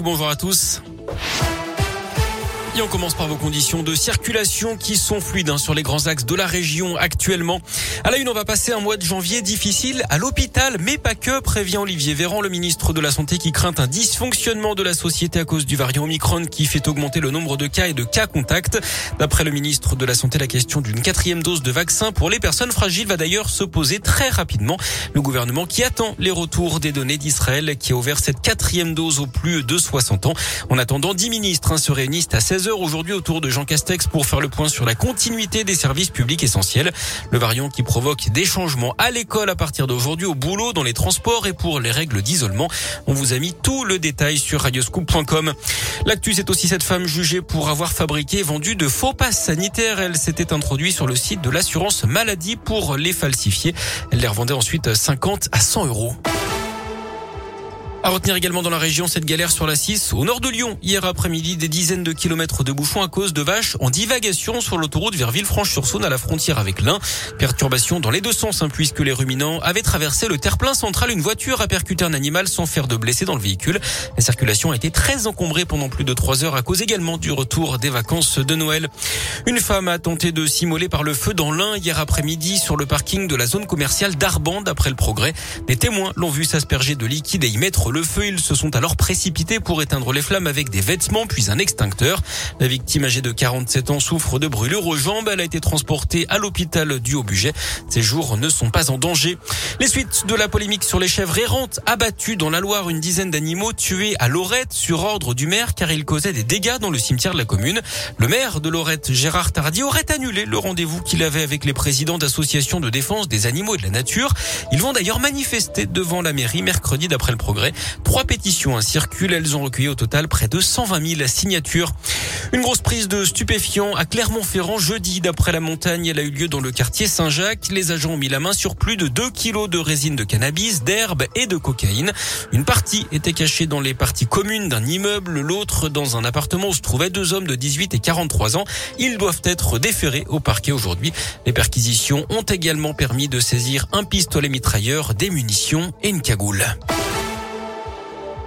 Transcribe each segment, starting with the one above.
Bonjour à tous. On commence par vos conditions de circulation qui sont fluides hein, sur les grands axes de la région actuellement. À la une, on va passer un mois de janvier difficile à l'hôpital, mais pas que, prévient Olivier Véran, le ministre de la Santé qui craint un dysfonctionnement de la société à cause du variant Omicron qui fait augmenter le nombre de cas et de cas contacts. D'après le ministre de la Santé, la question d'une quatrième dose de vaccin pour les personnes fragiles va d'ailleurs se poser très rapidement. Le gouvernement qui attend les retours des données d'Israël qui a ouvert cette quatrième dose aux plus de 60 ans. En attendant, 10 ministres hein, se réunissent à 16 aujourd'hui autour de Jean Castex pour faire le point sur la continuité des services publics essentiels. Le variant qui provoque des changements à l'école à partir d'aujourd'hui, au boulot, dans les transports et pour les règles d'isolement. On vous a mis tout le détail sur radioscoop.com. L'actu, c'est aussi cette femme jugée pour avoir fabriqué et vendu de faux passes sanitaires. Elle s'était introduite sur le site de l'assurance maladie pour les falsifier. Elle les revendait ensuite 50 à 100 euros. À retenir également dans la région cette galère sur la 6 au nord de Lyon. Hier après-midi, des dizaines de kilomètres de bouchons à cause de vaches en divagation sur l'autoroute vers Villefranche-sur-Saône à la frontière avec l'Ain. Perturbation dans les deux sens hein, puisque les ruminants avaient traversé le terre-plein central. Une voiture a percuté un animal sans faire de blessés dans le véhicule. La circulation a été très encombrée pendant plus de trois heures à cause également du retour des vacances de Noël. Une femme a tenté de s'immoler par le feu dans l'Ain hier après-midi sur le parking de la zone commerciale d'Arbande après le progrès. Des témoins l'ont vu s'asperger de liquide et y mettre le feu. Ils se sont alors précipités pour éteindre les flammes avec des vêtements puis un extincteur. La victime âgée de 47 ans souffre de brûlures aux jambes. Elle a été transportée à l'hôpital du Haut-Buget. Ses jours ne sont pas en danger. Les suites de la polémique sur les chèvres errantes abattues dans la Loire, une dizaine d'animaux tués à Lorette sur ordre du maire car ils causaient des dégâts dans le cimetière de la commune. Le maire de Lorette, Gérard Tardy, aurait annulé le rendez-vous qu'il avait avec les présidents d'associations de défense des animaux et de la nature. Ils vont d'ailleurs manifester devant la mairie mercredi d'après le progrès. Trois pétitions circulent. Elles ont recueilli au total près de 120 000 signatures. Une grosse prise de stupéfiants à Clermont-Ferrand jeudi. D'après la montagne, elle a eu lieu dans le quartier Saint-Jacques. Les agents ont mis la main sur plus de 2 kilos de résine de cannabis, d'herbe et de cocaïne. Une partie était cachée dans les parties communes d'un immeuble, l'autre dans un appartement où se trouvaient deux hommes de 18 et 43 ans. Ils doivent être déférés au parquet aujourd'hui. Les perquisitions ont également permis de saisir un pistolet mitrailleur, des munitions et une cagoule.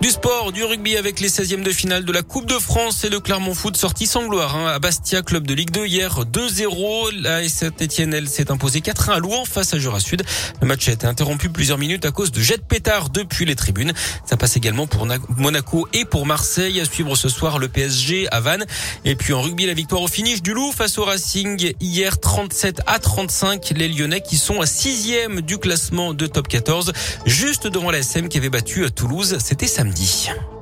Du sport, du rugby avec les 16e de finale de la Coupe de France et le Clermont Foot sorti sans gloire hein, à Bastia, club de Ligue 2 hier 2-0. La Saint-Etienne, elle s'est imposée 4-1 à Louan face à Jura Sud. Le match a été interrompu plusieurs minutes à cause de jets de pétard depuis les tribunes. Ça passe également pour Monaco et pour Marseille. À suivre ce soir le PSG à Vannes. Et puis en rugby, la victoire au finish du Loup face au Racing hier 37 à 35. Les Lyonnais qui sont à 6e du classement de top 14, juste devant la SM qui avait battu Toulouse. C'était samedi.